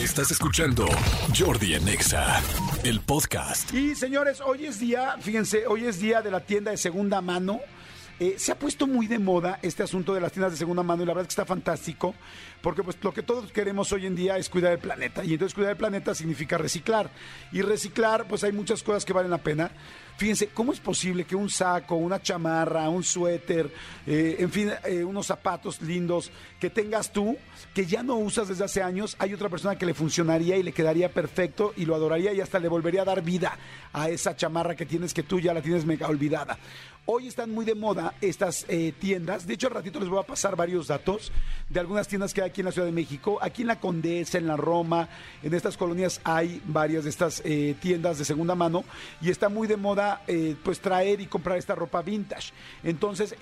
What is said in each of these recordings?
Estás escuchando Jordi Anexa, el podcast. Y señores, hoy es día, fíjense, hoy es día de la tienda de segunda mano. Eh, se ha puesto muy de moda este asunto de las tiendas de segunda mano y la verdad es que está fantástico porque pues lo que todos queremos hoy en día es cuidar el planeta y entonces cuidar el planeta significa reciclar y reciclar pues hay muchas cosas que valen la pena. Fíjense, ¿cómo es posible que un saco, una chamarra, un suéter, eh, en fin, eh, unos zapatos lindos que tengas tú, que ya no usas desde hace años, hay otra persona que le funcionaría y le quedaría perfecto y lo adoraría y hasta le volvería a dar vida a esa chamarra que tienes que tú ya la tienes mega olvidada? Hoy están muy de moda estas eh, tiendas. De hecho, al ratito les voy a pasar varios datos de algunas tiendas que hay aquí en la Ciudad de México. Aquí en la Condesa, en la Roma, en estas colonias hay varias de estas tiendas de segunda mano y está muy de moda eh, pues traer y comprar esta ropa vintage. Entonces,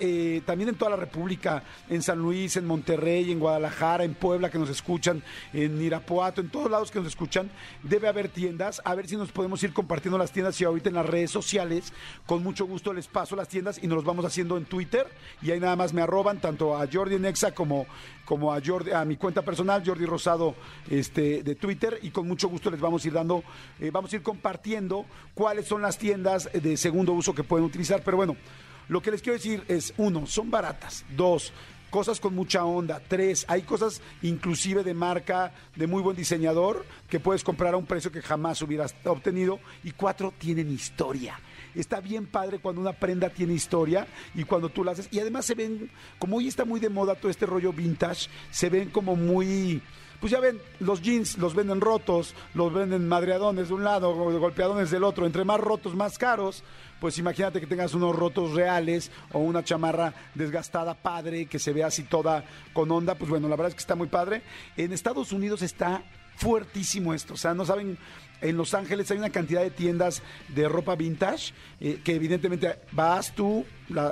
también en toda la República, en San Luis, en Monterrey, en Guadalajara, en Puebla que nos escuchan, en Irapuato, en todos lados que nos escuchan, debe haber tiendas. A ver si nos podemos ir compartiendo las tiendas y ahorita en las redes sociales. Con mucho gusto les paso las tiendas y nos los vamos haciendo en Twitter y ahí nada más me arroban tanto a Jordi Nexa como, como a Jordi, a mi cuenta personal, Jordi Rosado, este, de Twitter, y con mucho gusto les vamos a ir dando, eh, vamos a ir compartiendo cuáles son las tiendas de segundo uso que pueden utilizar. Pero bueno, lo que les quiero decir es, uno, son baratas, dos, cosas con mucha onda. Tres, hay cosas inclusive de marca, de muy buen diseñador, que puedes comprar a un precio que jamás hubieras obtenido. Y cuatro, tienen historia está bien padre cuando una prenda tiene historia y cuando tú la haces. Y además se ven, como hoy está muy de moda todo este rollo vintage, se ven como muy pues ya ven, los jeans los venden rotos, los venden madreadones de un lado, golpeadones del otro, entre más rotos, más caros. Pues imagínate que tengas unos rotos reales o una chamarra desgastada padre, que se vea así toda con onda. Pues bueno, la verdad es que está muy padre. En Estados Unidos está fuertísimo esto. O sea, no saben en Los Ángeles hay una cantidad de tiendas de ropa vintage eh, que evidentemente vas tú,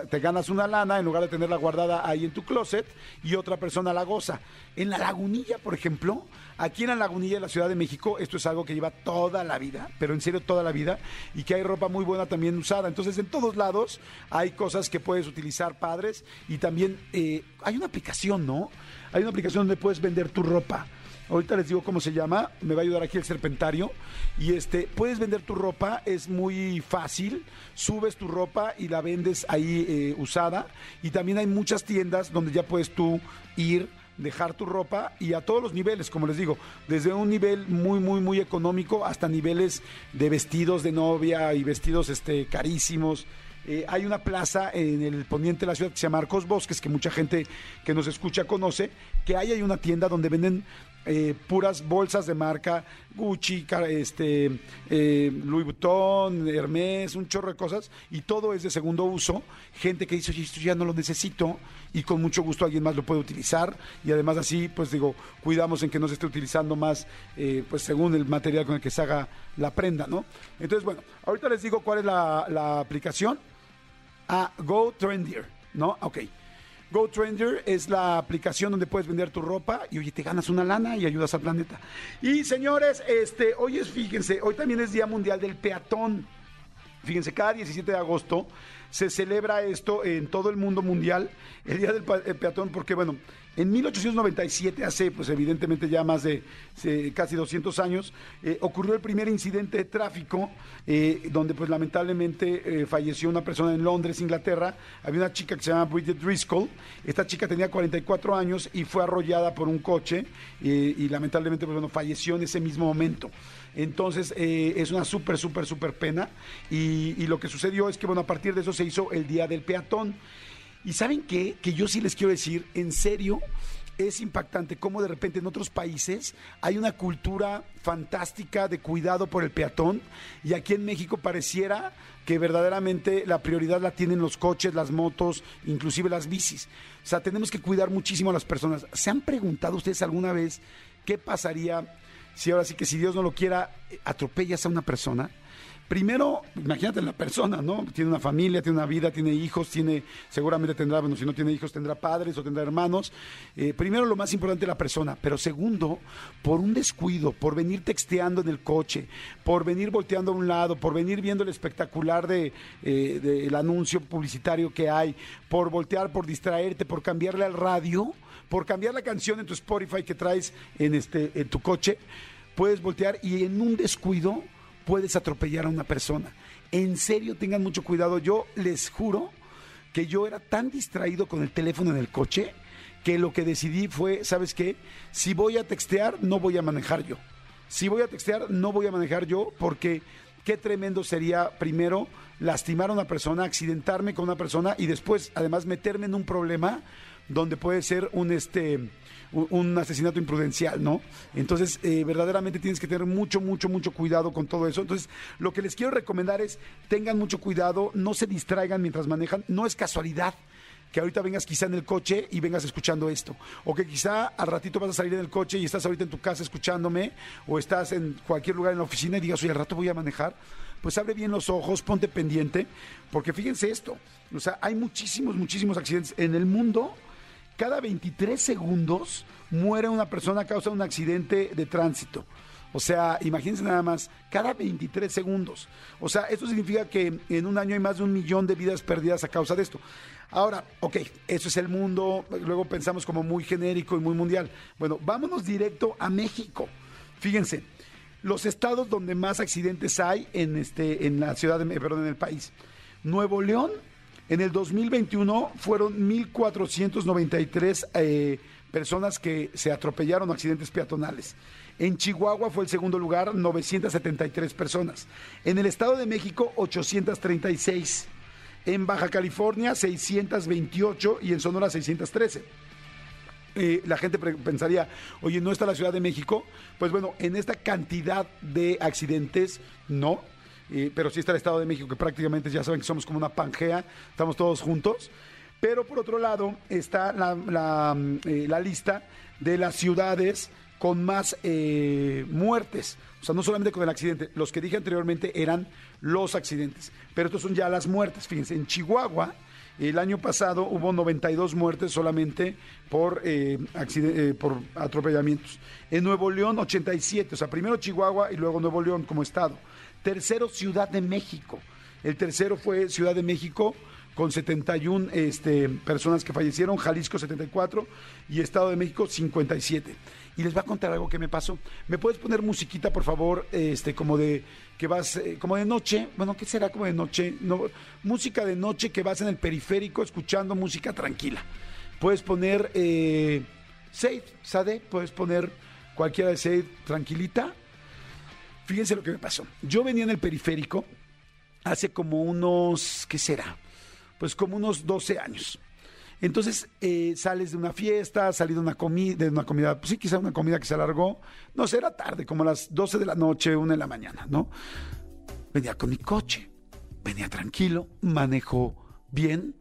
te ganas una lana en lugar de tenerla guardada ahí en tu closet y otra persona la goza. En la lagunilla, por ejemplo, aquí en la lagunilla de la Ciudad de México, esto es algo que lleva toda la vida, pero en serio toda la vida, y que hay ropa muy buena también usada. Entonces, en todos lados hay cosas que puedes utilizar padres y también eh, hay una aplicación, ¿no? Hay una aplicación donde puedes vender tu ropa. Ahorita les digo cómo se llama, me va a ayudar aquí el serpentario. Y este, puedes vender tu ropa, es muy fácil. Subes tu ropa y la vendes ahí eh, usada. Y también hay muchas tiendas donde ya puedes tú ir dejar tu ropa y a todos los niveles, como les digo, desde un nivel muy, muy, muy económico hasta niveles de vestidos de novia y vestidos este, carísimos. Eh, hay una plaza en el poniente de la ciudad que se llama Arcos Bosques, que mucha gente que nos escucha conoce, que ahí hay una tienda donde venden eh, puras bolsas de marca, Gucci, este, eh, Louis Vuitton, Hermes, un chorro de cosas, y todo es de segundo uso. Gente que dice, oye, esto ya no lo necesito, y con mucho gusto alguien más lo puede utilizar, y además así, pues digo, cuidamos en que no se esté utilizando más, pues según el material con el que se haga la prenda, ¿no? Entonces, bueno, ahorita les digo cuál es la, aplicación a Go Trendier, ¿no? Ok. Go Trendier es la aplicación donde puedes vender tu ropa y oye, te ganas una lana y ayudas al planeta. Y señores, este, hoy es, fíjense, hoy también es Día Mundial del Peatón. Fíjense, cada 17 de agosto se celebra esto en todo el mundo mundial, el Día del Peatón, porque bueno, en 1897, hace pues evidentemente ya más de casi 200 años, eh, ocurrió el primer incidente de tráfico eh, donde pues lamentablemente eh, falleció una persona en Londres, Inglaterra. Había una chica que se llama Bridget Driscoll. Esta chica tenía 44 años y fue arrollada por un coche y lamentablemente pues, bueno, falleció en ese mismo momento. Entonces es una súper, súper, súper pena. Y, y lo que sucedió es que bueno, a partir de eso se hizo el Día del Peatón. Y saben qué? Que yo sí les quiero decir, en serio, es impactante cómo de repente en otros países hay una cultura fantástica de cuidado por el peatón y aquí en México pareciera que verdaderamente la prioridad la tienen los coches, las motos, inclusive las bicis. O sea, tenemos que cuidar muchísimo a las personas. ¿Se han preguntado ustedes alguna vez qué pasaría si ahora sí que si Dios no lo quiera atropellas a una persona? Primero, imagínate la persona, ¿no? Tiene una familia, tiene una vida, tiene hijos, tiene, seguramente tendrá, bueno, si no tiene hijos, tendrá padres o tendrá hermanos. Eh, primero, lo más importante, la persona. Pero segundo, por un descuido, por venir texteando en el coche, por venir volteando a un lado, por venir viendo el espectacular de, eh, del anuncio publicitario que hay, por voltear, por distraerte, por cambiarle al radio, por cambiar la canción en tu Spotify que traes en, este, en tu coche puedes voltear y en un descuido puedes atropellar a una persona. En serio, tengan mucho cuidado. Yo les juro que yo era tan distraído con el teléfono en el coche que lo que decidí fue, ¿sabes qué? Si voy a textear, no voy a manejar yo. Si voy a textear, no voy a manejar yo porque qué tremendo sería primero lastimar a una persona, accidentarme con una persona y después además meterme en un problema donde puede ser un este un, asesinato imprudencial, ¿no? Entonces, eh, verdaderamente tienes que tener mucho, mucho, mucho cuidado con todo eso. Entonces, lo que les quiero recomendar es tengan mucho cuidado, no se distraigan mientras manejan, no es casualidad que ahorita vengas quizá en el coche y vengas escuchando esto. O que quizá al ratito vas a salir en el coche y estás ahorita en tu casa escuchándome, o estás en cualquier lugar en la oficina y digas, oye, al rato voy a manejar. Pues abre bien los ojos, ponte pendiente, porque fíjense esto, o sea, hay muchísimos, muchísimos accidentes en el mundo. Cada 23 segundos muere una persona a causa de un accidente de tránsito. O sea, imagínense nada más, cada 23 segundos. O sea, esto significa que en un año hay más de un millón de vidas perdidas a causa de esto. Ahora, ok, eso es el mundo, luego pensamos como muy genérico y muy mundial. Bueno, vámonos directo a México. Fíjense, los estados donde más accidentes hay en, este, en la ciudad, de, perdón, en el país. Nuevo León, en el 2021 fueron 1.493 eh, personas que se atropellaron accidentes peatonales. En Chihuahua fue el segundo lugar, 973 personas. En el Estado de México, 836 en Baja California 628 y en Sonora 613. Eh, la gente pensaría, oye, ¿no está la Ciudad de México? Pues bueno, en esta cantidad de accidentes, no, eh, pero sí está el Estado de México, que prácticamente ya saben que somos como una pangea, estamos todos juntos. Pero por otro lado está la, la eh, lista de las ciudades con más muertes. O sea, no solamente con el accidente, los que dije anteriormente eran los accidentes, pero estos son ya las muertes. Fíjense, en Chihuahua el año pasado hubo 92 muertes solamente por, eh, eh, por atropellamientos. En Nuevo León 87, o sea, primero Chihuahua y luego Nuevo León como estado. Tercero, Ciudad de México. El tercero fue Ciudad de México con 71 este, personas que fallecieron, Jalisco 74 y Estado de México 57. Y les va a contar algo que me pasó. ¿Me puedes poner musiquita, por favor, este, como de que vas, eh, como de noche? Bueno, ¿qué será como de noche? No, música de noche que vas en el periférico escuchando música tranquila. Puedes poner eh, Sade, Sade, puedes poner cualquiera de Sade tranquilita. Fíjense lo que me pasó. Yo venía en el periférico hace como unos, ¿qué será? pues como unos 12 años. Entonces eh, sales de una fiesta, salí de una comida, de una comida, pues sí, quizá una comida que se alargó, no sé, era tarde, como las 12 de la noche, una de la mañana, ¿no? Venía con mi coche, venía tranquilo, manejo bien.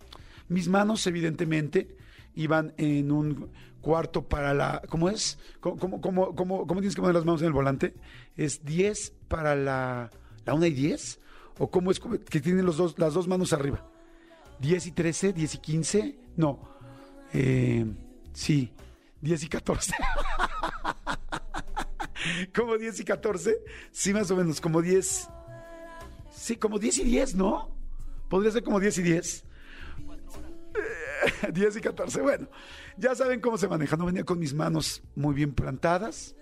Mis manos, evidentemente, iban en un cuarto para la. ¿Cómo es? ¿Cómo, cómo, cómo, tienes que poner las manos en el volante? ¿Es 10 para la, la 1 y 10? ¿O cómo es que tienen los dos, las dos manos arriba? 10 y 13, 10 y 15, no, eh, sí, 10 y 14. como 10 y 14, sí, más o menos, como 10, sí, como 10 y 10, ¿no? Podría ser como 10 y 10. 10 y 14, bueno, ya saben cómo se maneja, no venía con mis manos muy bien plantadas,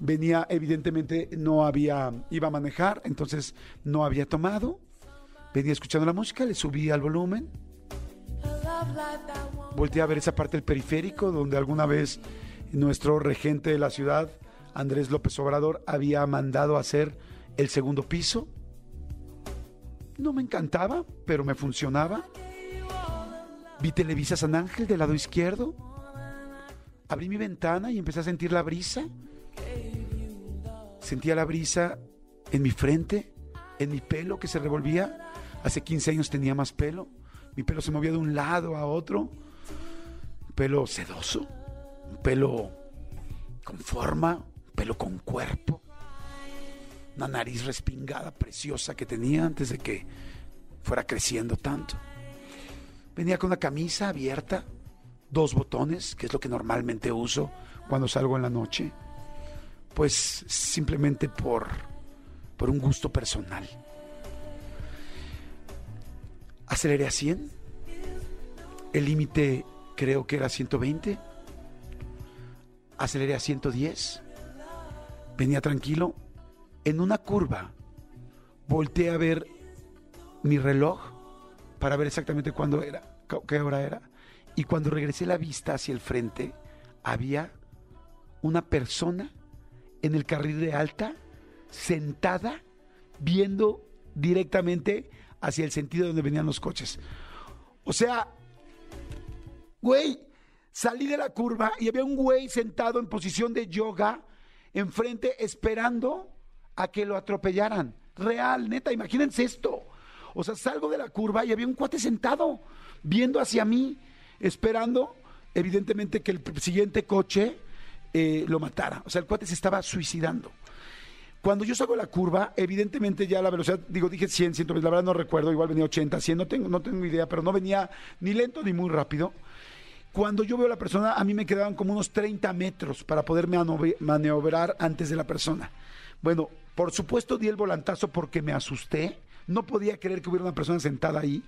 venía, evidentemente no había, iba a manejar, entonces no había tomado, venía escuchando la música, le subí al volumen. Volteé a ver esa parte del periférico donde alguna vez nuestro regente de la ciudad, Andrés López Obrador, había mandado hacer el segundo piso. No me encantaba, pero me funcionaba. Vi Televisa San Ángel del lado izquierdo. Abrí mi ventana y empecé a sentir la brisa. Sentía la brisa en mi frente, en mi pelo que se revolvía. Hace 15 años tenía más pelo. Mi pelo se movía de un lado a otro. Un pelo sedoso. Un pelo con forma. Un pelo con cuerpo. Una nariz respingada, preciosa que tenía antes de que fuera creciendo tanto. Venía con una camisa abierta, dos botones, que es lo que normalmente uso cuando salgo en la noche. Pues simplemente por, por un gusto personal. Aceleré a 100. El límite creo que era 120. Aceleré a 110. venía tranquilo. En una curva, volteé a ver mi reloj para ver exactamente cuándo era, qué hora era. Y cuando regresé la vista hacia el frente, había una persona en el carril de alta, sentada, viendo directamente hacia el sentido donde venían los coches. O sea, güey, salí de la curva y había un güey sentado en posición de yoga enfrente esperando a que lo atropellaran. Real, neta, imagínense esto. O sea, salgo de la curva y había un cuate sentado viendo hacia mí, esperando, evidentemente, que el siguiente coche eh, lo matara. O sea, el cuate se estaba suicidando. Cuando yo salgo de la curva, evidentemente ya la velocidad, digo, dije 100, 120, la verdad no recuerdo, igual venía 80, 100, no tengo, no tengo idea, pero no venía ni lento ni muy rápido. Cuando yo veo a la persona, a mí me quedaban como unos 30 metros para poder maniobrar antes de la persona. Bueno, por supuesto di el volantazo porque me asusté. No podía creer que hubiera una persona sentada ahí.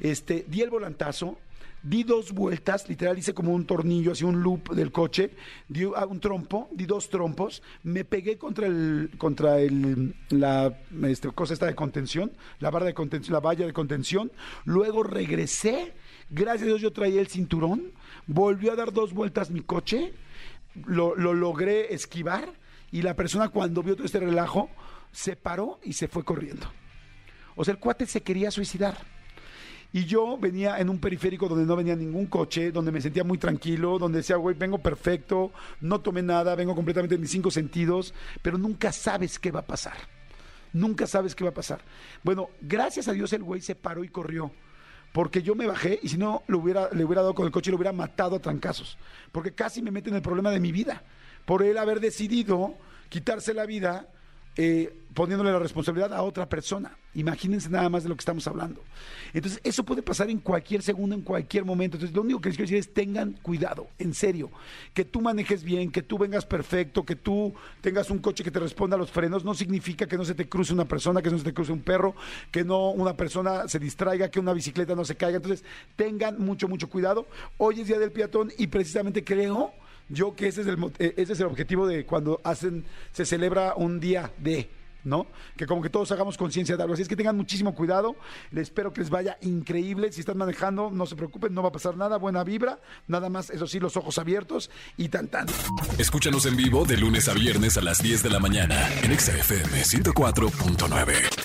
Este, di el volantazo, di dos vueltas, literal hice como un tornillo, así un loop del coche, di un trompo, di dos trompos, me pegué contra el, contra el, la este, cosa esta de contención, la barra de contención, la valla de contención, luego regresé, gracias a Dios yo traía el cinturón, volvió a dar dos vueltas mi coche, lo logré esquivar y la persona cuando vio todo este relajo se paró y se fue corriendo. O sea, el cuate se quería suicidar. Y yo venía en un periférico donde no venía ningún coche, donde me sentía muy tranquilo, donde decía, güey, vengo perfecto, no tomé nada, vengo completamente en mis cinco sentidos, pero nunca sabes qué va a pasar. Nunca sabes qué va a pasar. Bueno, gracias a Dios el güey se paró y corrió. Porque yo me bajé y si no le hubiera, le hubiera dado con el coche y lo hubiera matado a trancazos. Porque casi me mete en el problema de mi vida. Por él haber decidido quitarse la vida eh, poniéndole la responsabilidad a otra persona. Imagínense nada más de lo que estamos hablando. Entonces, eso puede pasar en cualquier segundo, en cualquier momento. Entonces, lo único que les quiero decir es tengan cuidado, en serio. Que tú manejes bien, que tú vengas perfecto, que tú tengas un coche que te responda a los frenos, no significa que no se te cruce una persona, que no se te cruce un perro, que no una persona se distraiga, que una bicicleta no se caiga. Entonces, tengan mucho, mucho cuidado. Hoy es Día del Peatón y precisamente creo yo que ese es el, eh, ese es el objetivo de cuando hacen, se celebra un día de, ¿no? Que como que todos hagamos conciencia de algo. Así es que tengan muchísimo cuidado. Les espero que les vaya increíble. Si están manejando, no se preocupen, no va a pasar nada. Buena vibra. Nada más, eso sí, los ojos abiertos y tan tan. Escúchanos en vivo de lunes a viernes a las 10 de la mañana en XFM 104.9.